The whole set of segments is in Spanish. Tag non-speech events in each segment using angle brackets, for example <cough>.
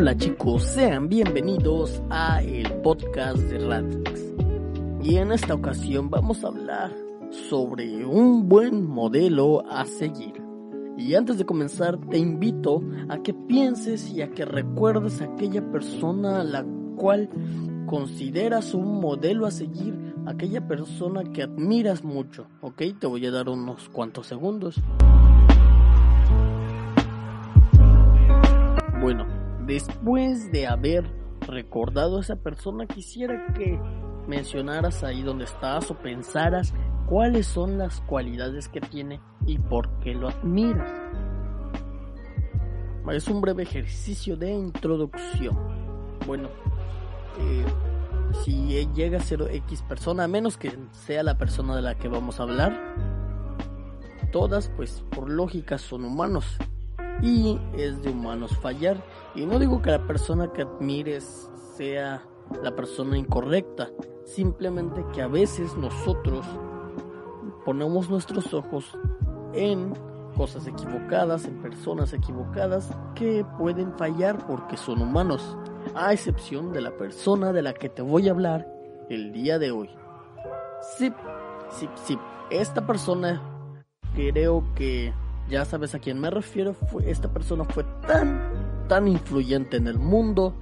Hola chicos, sean bienvenidos a el podcast de Radix. Y en esta ocasión vamos a hablar sobre un buen modelo a seguir. Y antes de comenzar te invito a que pienses y a que recuerdes a aquella persona a la cual consideras un modelo a seguir, aquella persona que admiras mucho. Ok, te voy a dar unos cuantos segundos. Después de haber recordado a esa persona, quisiera que mencionaras ahí donde estás o pensaras cuáles son las cualidades que tiene y por qué lo admiras. Es un breve ejercicio de introducción. Bueno, eh, si llega a ser X persona, a menos que sea la persona de la que vamos a hablar, todas pues por lógica son humanos y es de humanos fallar. Y no digo que la persona que admires sea la persona incorrecta, simplemente que a veces nosotros ponemos nuestros ojos en cosas equivocadas, en personas equivocadas que pueden fallar porque son humanos, a excepción de la persona de la que te voy a hablar el día de hoy. Sí, sí, sí, esta persona creo que ya sabes a quién me refiero, esta persona fue tan, tan influyente en el mundo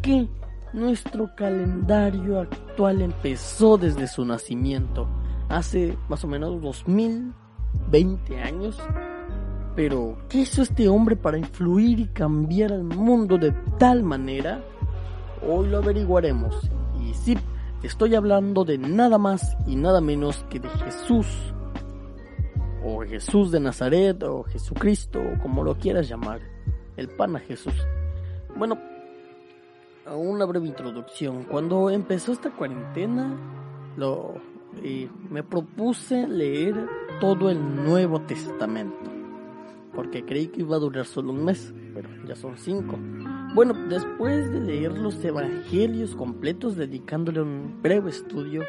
que nuestro calendario actual empezó desde su nacimiento, hace más o menos 2020 años. Pero, ¿qué hizo este hombre para influir y cambiar al mundo de tal manera? Hoy lo averiguaremos. Y sí, estoy hablando de nada más y nada menos que de Jesús o Jesús de Nazaret, o Jesucristo, o como lo quieras llamar, el pan a Jesús. Bueno, una breve introducción. Cuando empezó esta cuarentena, lo, eh, me propuse leer todo el Nuevo Testamento, porque creí que iba a durar solo un mes, pero ya son cinco. Bueno, después de leer los evangelios completos, dedicándole un breve estudio,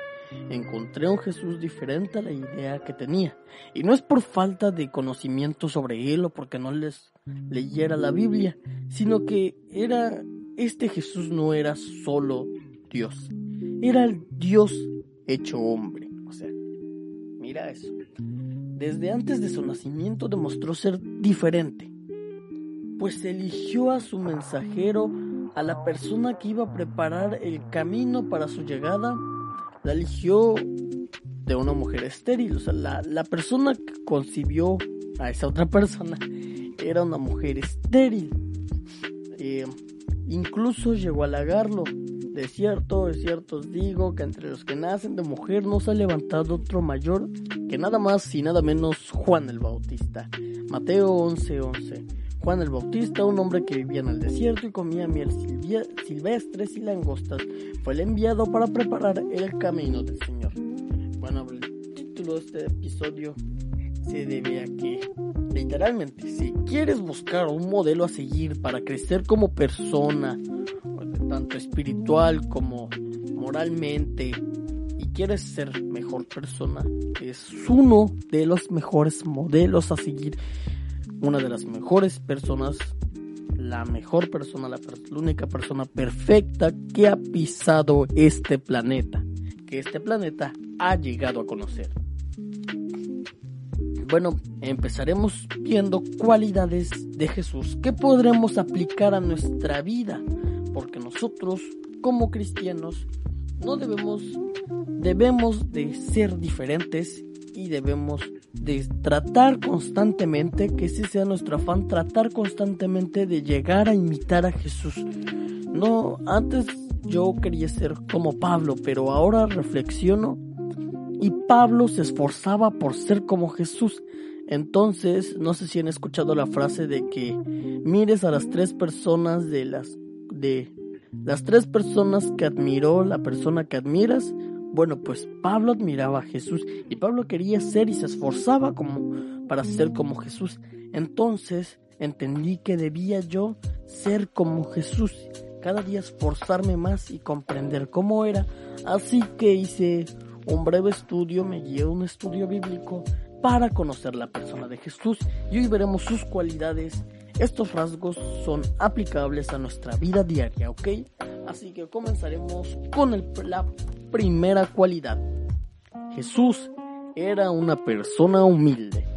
encontré un Jesús diferente a la idea que tenía. Y no es por falta de conocimiento sobre él o porque no les leyera la Biblia, sino que era este Jesús no era solo Dios, era el Dios hecho hombre. O sea, mira eso. Desde antes de su nacimiento demostró ser diferente, pues eligió a su mensajero, a la persona que iba a preparar el camino para su llegada la eligió de una mujer estéril. O sea, la, la persona que concibió a esa otra persona era una mujer estéril. Eh, incluso llegó a halagarlo. De cierto, de cierto os digo que entre los que nacen de mujer no se ha levantado otro mayor que nada más y nada menos Juan el Bautista. Mateo 11:11. 11. Juan el Bautista, un hombre que vivía en el desierto y comía miel silvestres y langostas, fue el enviado para preparar el camino del Señor. Bueno, el título de este episodio se debe a que, literalmente, si quieres buscar un modelo a seguir para crecer como persona, tanto espiritual como moralmente, y quieres ser mejor persona, es uno de los mejores modelos a seguir una de las mejores personas, la mejor persona, la, única persona perfecta que ha pisado este planeta, que este planeta ha llegado a conocer. Bueno, empezaremos viendo cualidades de Jesús que podremos aplicar a nuestra vida, porque nosotros como cristianos no debemos debemos de ser diferentes y debemos de tratar constantemente, que ese sea nuestro afán, tratar constantemente de llegar a imitar a Jesús. No, antes yo quería ser como Pablo, pero ahora reflexiono y Pablo se esforzaba por ser como Jesús. Entonces, no sé si han escuchado la frase de que mires a las tres personas de las de las tres personas que admiró la persona que admiras. Bueno, pues Pablo admiraba a Jesús y Pablo quería ser y se esforzaba como para ser como Jesús. Entonces, entendí que debía yo ser como Jesús, cada día esforzarme más y comprender cómo era. Así que hice un breve estudio, me guié un estudio bíblico para conocer la persona de Jesús y hoy veremos sus cualidades. Estos rasgos son aplicables a nuestra vida diaria, ¿ok? Así que comenzaremos con la primera cualidad. Jesús era una persona humilde.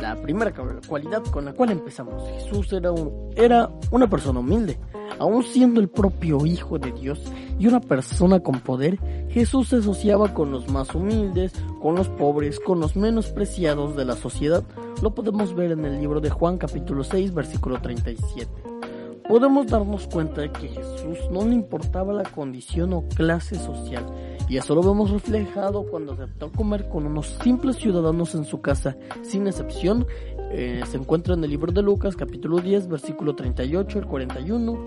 La primera cualidad con la cual empezamos. Jesús era, un, era una persona humilde. Aún siendo el propio Hijo de Dios y una persona con poder, Jesús se asociaba con los más humildes, con los pobres, con los menospreciados de la sociedad. Lo podemos ver en el libro de Juan capítulo 6 versículo 37. Podemos darnos cuenta de que Jesús no le importaba la condición o clase social, y eso lo vemos reflejado cuando aceptó comer con unos simples ciudadanos en su casa, sin excepción. Eh, se encuentra en el libro de Lucas capítulo 10 versículo 38 al 41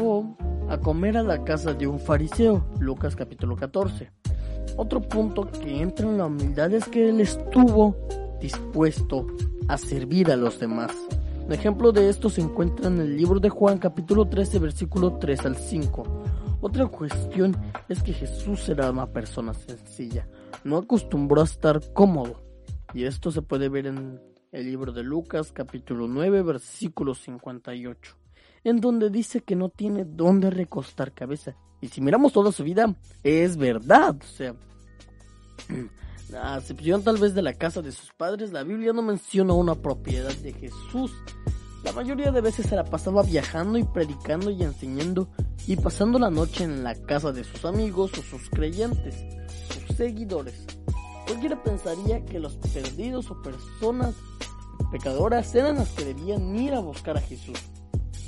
o a comer a la casa de un fariseo, Lucas capítulo 14. Otro punto que entra en la humildad es que él estuvo dispuesto a servir a los demás. Ejemplo de esto se encuentra en el libro de Juan capítulo 13 versículo 3 al 5. Otra cuestión es que Jesús era una persona sencilla, no acostumbró a estar cómodo. Y esto se puede ver en el libro de Lucas capítulo 9 versículo 58 en donde dice que no tiene dónde recostar cabeza. Y si miramos toda su vida, es verdad. O sea, <clears throat> a excepción tal vez de la casa de sus padres, la Biblia no menciona una propiedad de Jesús. La mayoría de veces se la pasaba viajando y predicando y enseñando y pasando la noche en la casa de sus amigos o sus creyentes, sus seguidores. Cualquiera pensaría que los perdidos o personas pecadoras eran las que debían ir a buscar a Jesús.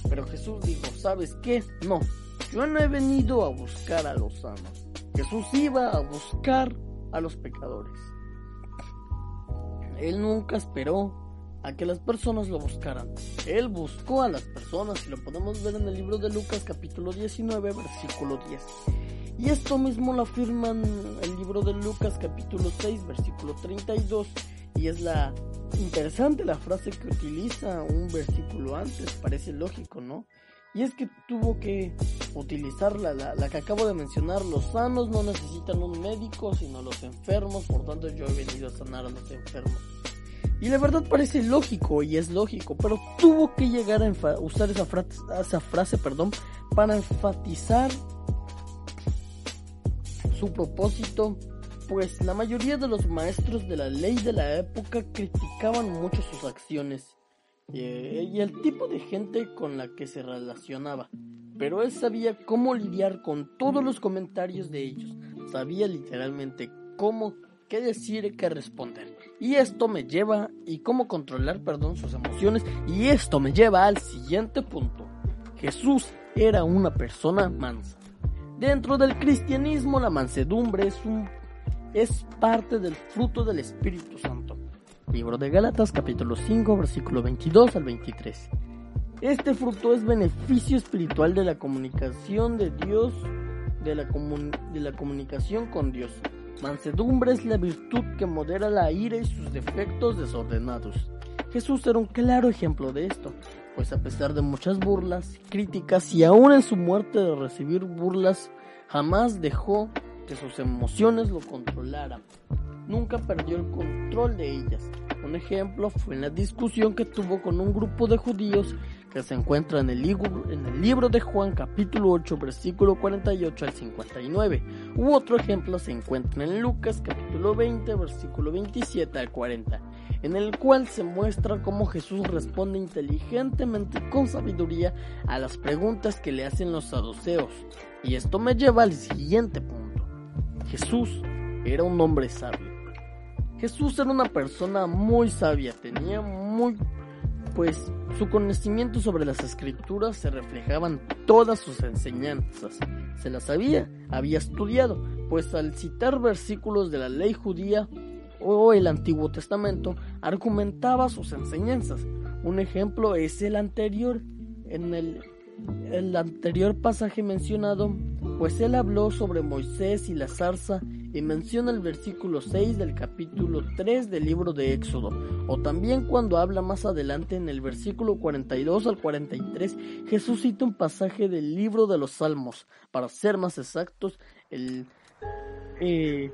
Pero Jesús dijo, ¿sabes qué? No, yo no he venido a buscar a los sanos. Jesús iba a buscar a los pecadores. Él nunca esperó a que las personas lo buscaran. Él buscó a las personas y lo podemos ver en el libro de Lucas capítulo 19 versículo 10. Y esto mismo lo afirma en el libro de Lucas capítulo 6 versículo 32 y es la interesante la frase que utiliza un versículo antes, parece lógico, ¿no? Y es que tuvo que utilizar la, la, que acabo de mencionar, los sanos no necesitan un médico, sino los enfermos, por tanto yo he venido a sanar a los enfermos. Y la verdad parece lógico y es lógico, pero tuvo que llegar a usar esa frase, esa frase perdón, para enfatizar su propósito pues la mayoría de los maestros de la ley de la época criticaban mucho sus acciones y el tipo de gente con la que se relacionaba, pero él sabía cómo lidiar con todos los comentarios de ellos, sabía literalmente cómo, qué decir qué responder. Y esto me lleva, y cómo controlar, perdón, sus emociones, y esto me lleva al siguiente punto. Jesús era una persona mansa. Dentro del cristianismo la mansedumbre es un es parte del fruto del Espíritu Santo. Libro de Gálatas capítulo 5 versículo 22 al 23. Este fruto es beneficio espiritual de la comunicación de Dios, de la, de la comunicación con Dios. Mansedumbre es la virtud que modera la ira y sus defectos desordenados. Jesús era un claro ejemplo de esto, pues a pesar de muchas burlas, críticas y aún en su muerte de recibir burlas, jamás dejó que sus emociones lo controlaran. Nunca perdió el control de ellas. Un ejemplo fue en la discusión que tuvo con un grupo de judíos que se encuentra en el, libro, de Juan capítulo 8 versículo 48 al 59. U otro ejemplo se encuentra en Lucas capítulo 20 versículo 27 al 40, en el cual se muestra cómo Jesús responde inteligentemente y con sabiduría a las preguntas que le hacen los saduceos. Y esto me lleva al siguiente punto. Jesús era un hombre sabio. Jesús era una persona muy sabia, tenía muy pues su conocimiento sobre las escrituras se reflejaban todas sus enseñanzas. Se las sabía, había estudiado, pues al citar versículos de la ley judía o el Antiguo Testamento, argumentaba sus enseñanzas. Un ejemplo es el anterior. En el, el anterior pasaje mencionado, pues él habló sobre Moisés y la zarza y menciona el versículo 6 del capítulo 3 del libro de Éxodo, o también cuando habla más adelante en el versículo 42 al 43, Jesús cita un pasaje del libro de los Salmos, para ser más exactos, el, eh,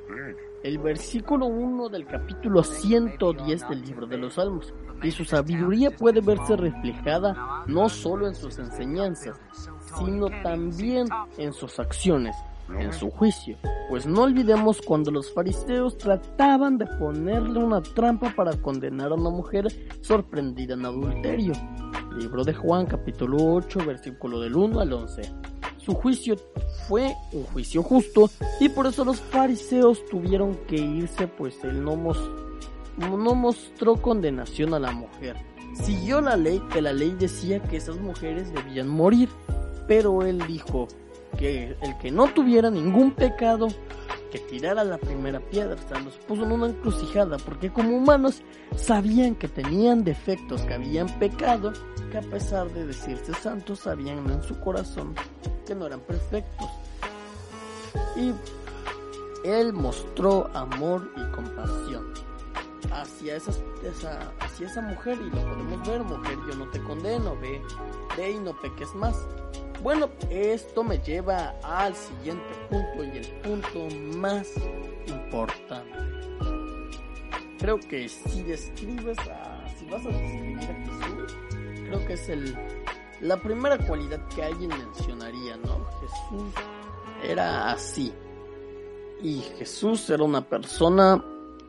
el versículo 1 del capítulo 110 del libro de los Salmos. Y su sabiduría puede verse reflejada no solo en sus enseñanzas, sino también en sus acciones en su juicio, pues no olvidemos cuando los fariseos trataban de ponerle una trampa para condenar a una mujer sorprendida en adulterio. Libro de Juan capítulo 8 versículo del 1 al 11. Su juicio fue un juicio justo y por eso los fariseos tuvieron que irse pues él no, no mostró condenación a la mujer. Siguió la ley que la ley decía que esas mujeres debían morir, pero él dijo, que el que no tuviera ningún pecado, que tirara la primera piedra, o sea, los puso en una encrucijada, porque como humanos sabían que tenían defectos, que habían pecado, que a pesar de decirse santos, sabían en su corazón que no eran perfectos. Y él mostró amor y compasión hacia, esa, hacia esa mujer y lo podemos ver, mujer, yo no te condeno, ve, ve y no peques más. Bueno, esto me lleva al siguiente punto y el punto más importante. Creo que si describes a, si vas a describir a Jesús, creo que es el, la primera cualidad que alguien mencionaría, ¿no? Jesús era así. Y Jesús era una persona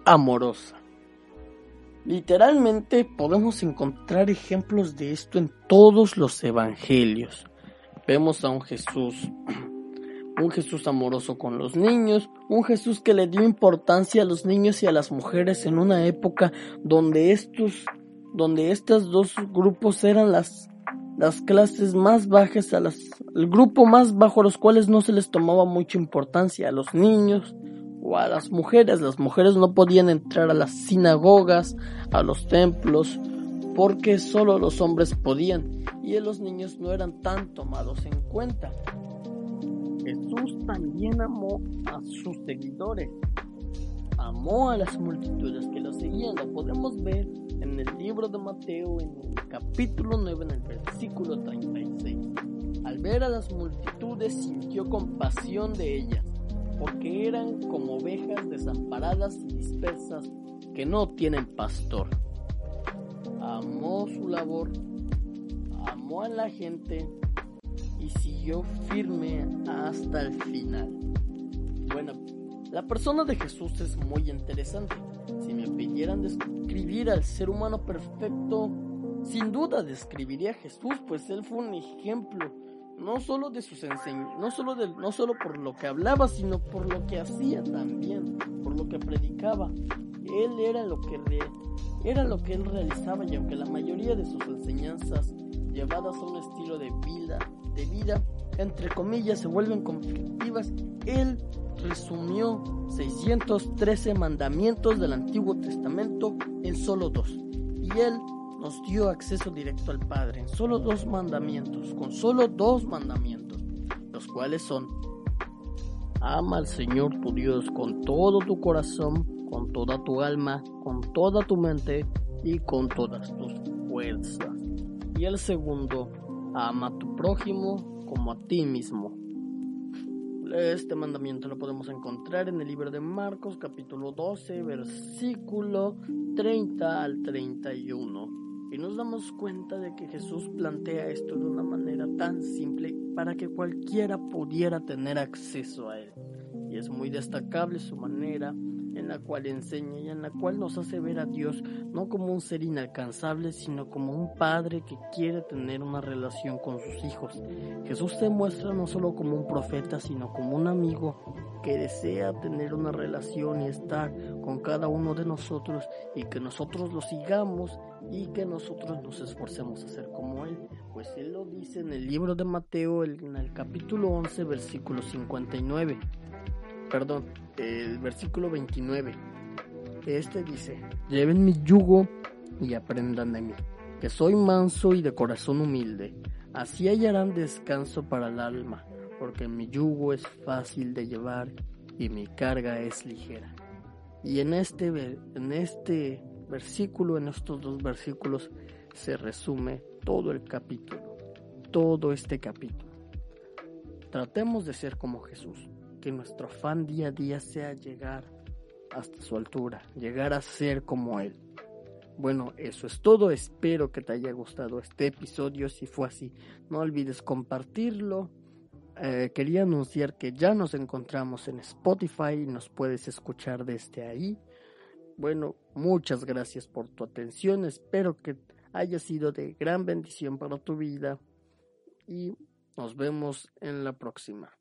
amorosa. Literalmente podemos encontrar ejemplos de esto en todos los evangelios vemos a un Jesús, <clears throat> un Jesús amoroso con los niños, un Jesús que le dio importancia a los niños y a las mujeres en una época donde estos, donde estos dos grupos eran las, las clases más bajas, a las, el grupo más bajo a los cuales no se les tomaba mucha importancia a los niños o a las mujeres. Las mujeres no podían entrar a las sinagogas, a los templos, porque solo los hombres podían y los niños no eran tan tomados en cuenta. Jesús también amó a sus seguidores, amó a las multitudes que lo seguían, lo podemos ver en el libro de Mateo en el capítulo 9 en el versículo 36. Al ver a las multitudes sintió compasión de ellas, porque eran como ovejas desamparadas y dispersas que no tienen pastor amó su labor, amó a la gente y siguió firme hasta el final. Bueno, la persona de Jesús es muy interesante. Si me pidieran describir al ser humano perfecto, sin duda describiría a Jesús, pues él fue un ejemplo, no solo de sus enseñanzas, no solo no solo por lo que hablaba, sino por lo que hacía también, por lo que predicaba. Él era lo que era lo que él realizaba y aunque la mayoría de sus enseñanzas llevadas a un estilo de vida, de vida, entre comillas, se vuelven conflictivas, él resumió 613 mandamientos del Antiguo Testamento en solo dos. Y él nos dio acceso directo al Padre en solo dos mandamientos, con solo dos mandamientos, los cuales son, ama al Señor tu Dios con todo tu corazón, con toda tu alma, con toda tu mente y con todas tus fuerzas. Y el segundo, ama a tu prójimo como a ti mismo. Este mandamiento lo podemos encontrar en el libro de Marcos capítulo 12 versículo 30 al 31. Y nos damos cuenta de que Jesús plantea esto de una manera tan simple para que cualquiera pudiera tener acceso a él. Y es muy destacable su manera en la cual enseña y en la cual nos hace ver a Dios no como un ser inalcanzable, sino como un padre que quiere tener una relación con sus hijos. Jesús se muestra no solo como un profeta, sino como un amigo que desea tener una relación y estar con cada uno de nosotros y que nosotros lo sigamos y que nosotros nos esforcemos a ser como Él. Pues Él lo dice en el libro de Mateo, en el capítulo 11, versículo 59 perdón, el versículo 29. Este dice, lleven mi yugo y aprendan de mí, que soy manso y de corazón humilde. Así hallarán descanso para el alma, porque mi yugo es fácil de llevar y mi carga es ligera. Y en este, en este versículo, en estos dos versículos, se resume todo el capítulo, todo este capítulo. Tratemos de ser como Jesús que nuestro afán día a día sea llegar hasta su altura, llegar a ser como Él. Bueno, eso es todo. Espero que te haya gustado este episodio. Si fue así, no olvides compartirlo. Eh, quería anunciar que ya nos encontramos en Spotify y nos puedes escuchar desde ahí. Bueno, muchas gracias por tu atención. Espero que haya sido de gran bendición para tu vida. Y nos vemos en la próxima.